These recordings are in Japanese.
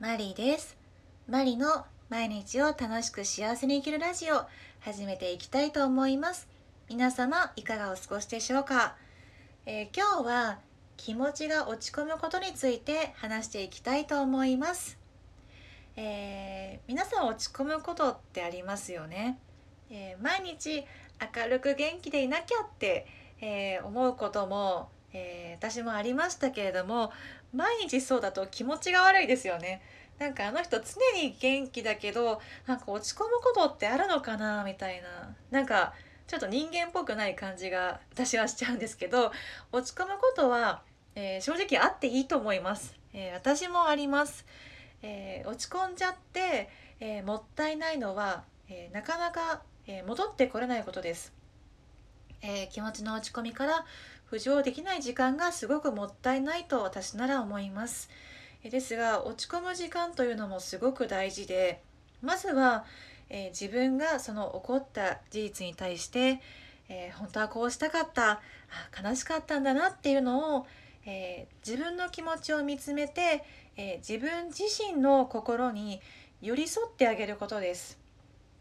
マリーです。マリの毎日を楽しく幸せに生きるラジオ。始めていきたいと思います。皆様いかがお過ごしでしょうか、えー、今日は気持ちが落ち込むことについて話していきたいと思います、えー、皆さん落ち込むことってありますよね、えー、毎日明るく元気でいなきゃって、え思うこともえー、私もありましたけれども毎日そうだと気持ちが悪いですよね。なんかあの人常に元気だけどなんか落ち込むことってあるのかなみたいななんかちょっと人間っぽくない感じが私はしちゃうんですけど落ち込むことは、えー、正直あっていいと思います。えー、私もあります。え落ち込んじゃって、えもったいないのは、えなかなか、え戻ってこれないことです。え気持ちの落ち込みから浮上できない時間がすごくもったいないと私なら思います。ですが落ち込む時間というのもすごく大事でまずは、えー、自分がその起こった事実に対して、えー、本当はこうしたかったあ悲しかったんだなっていうのを、えー、自分の気持ちを見つめて、え自分自身の心に寄り添ってあげることです。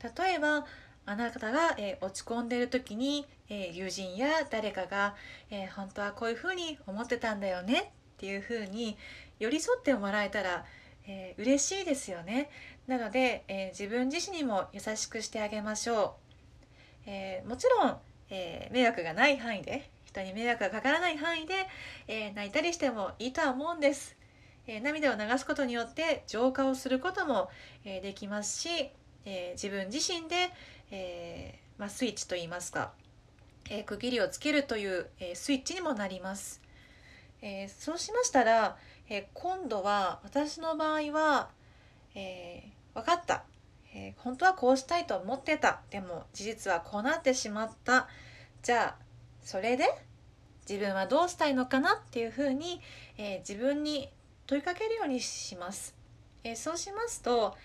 例えばあなたが、えー、落ち込んでる時に、えー、友人や誰かが、えー、本当はこういうふうに思ってたんだよねっていうふうに寄り添ってもらえたら、えー、嬉しいですよね。なので、え自分自身にも優しくしてあげましょう。えもちろん、え迷惑がない範囲で人に迷惑がかからない範囲で、え泣いたりしてもいいとは思うんです。え涙を流すことによって浄化をすることも、えできますし、え自分自身で、えー、まあ、スイッチといいますか、えー、区切りをつけるという、えスイッチにもなります。えそうしましたら、え今度は私の場合は、え分かった、え本当はこうしたいと思ってたでも事実はこうなってしまったじゃあそれで自分はどうしたいのかなっていうふうに、え自分に問いかけるようにします。えそうしますと、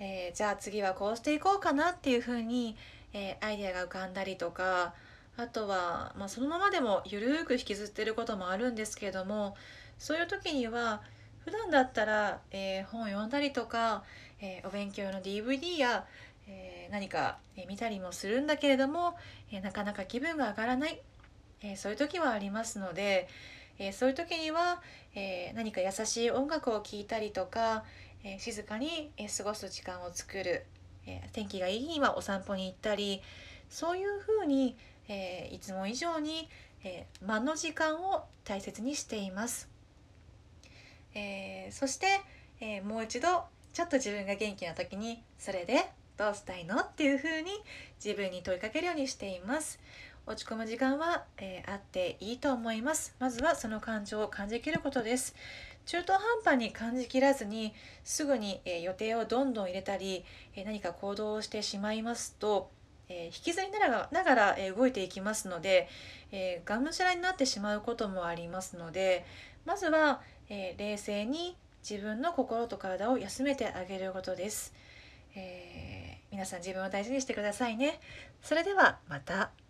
えー、じゃあ次はこうしていこうかなっていうふうに、えー、アイデアが浮かんだりとかあとは、まあ、そのままでもゆるく引きずってることもあるんですけれどもそういう時には普段だったら、えー、本を読んだりとか、えお勉強用の DVD や、え何か、え見たりもするんだけれども、えなかなか気分が上がらない、えそういう時はありますので、えそういう時には、え何か優しい音楽を聴いたりとか、えー、静かに、え過ごす時間を作る、えー、天気がいい日にはお散歩に行ったりそういうふうに、えいつも以上に、え間の時間を大切にしています。えそして、えもう一度ちょっと自分が元気な時にそれでどうしたいの？っていうふうに自分に問いかけるようにしています。落ち込む時間は、えー、あっていいと思います。まずはその感情を感じきることです。中途半端に感じきらずにすぐに、えー、予定をどんどん入れたり、えー、何か行動をしてしまいますと、え引きずりながらながら、え動いていきますので、えがむしゃらになってしまうこともありますのでまずは、え冷静に自分の心と体を休めてあげることです。え皆さん自分を大事にしてくださいね。それではまた。